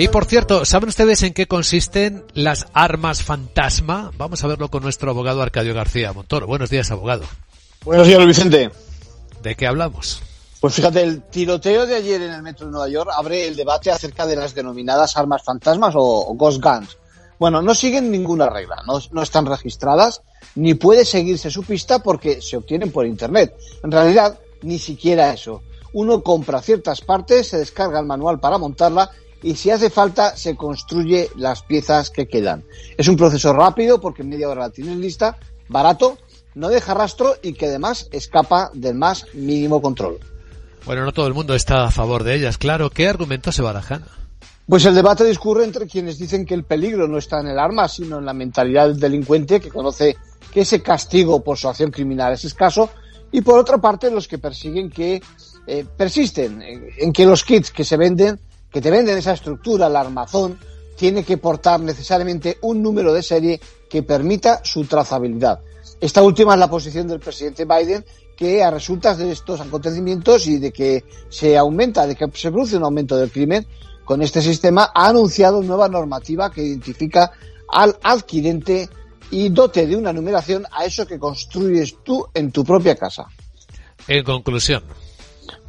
Y por cierto, ¿saben ustedes en qué consisten las armas fantasma? Vamos a verlo con nuestro abogado Arcadio García Montoro. Buenos días, abogado. Buenos días, Vicente. ¿De qué hablamos? Pues fíjate, el tiroteo de ayer en el metro de Nueva York abre el debate acerca de las denominadas armas fantasmas o, ghost guns. Bueno, no siguen ninguna regla, no, no están registradas, ni puede seguirse su pista porque se obtienen por Internet. En realidad, ni siquiera eso. Uno compra ciertas partes, se descarga el manual para montarla y si hace falta se construye las piezas que quedan. Es un proceso rápido porque en media hora la tienes lista, barato, no deja rastro y que además escapa del más mínimo control. Bueno, no todo el mundo está a favor de ellas, claro. ¿Qué argumentos se barajan? Pues el debate discurre entre quienes dicen que el peligro no está en el arma, sino en la mentalidad del delincuente que conoce que ese castigo por su acción criminal es escaso, y por otra parte los que persiguen que eh, persisten en que los kits que se venden que te venden esa estructura, el armazón, tiene que portar necesariamente un número de serie que permita su trazabilidad. Esta última es la posición del presidente Biden, que a resultas de estos acontecimientos y de que se aumenta, de que se produce un aumento del crimen con este sistema, ha anunciado nueva normativa que identifica al adquirente y dote de una numeración a eso que construyes tú en tu propia casa. En conclusión,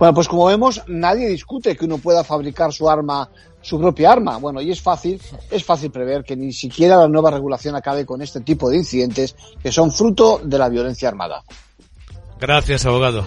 bueno, pues como vemos, nadie discute que uno pueda fabricar su arma, su propia arma. Bueno, y es fácil, es fácil prever que ni siquiera la nueva regulación acabe con este tipo de incidentes que son fruto de la violencia armada. Gracias, abogado.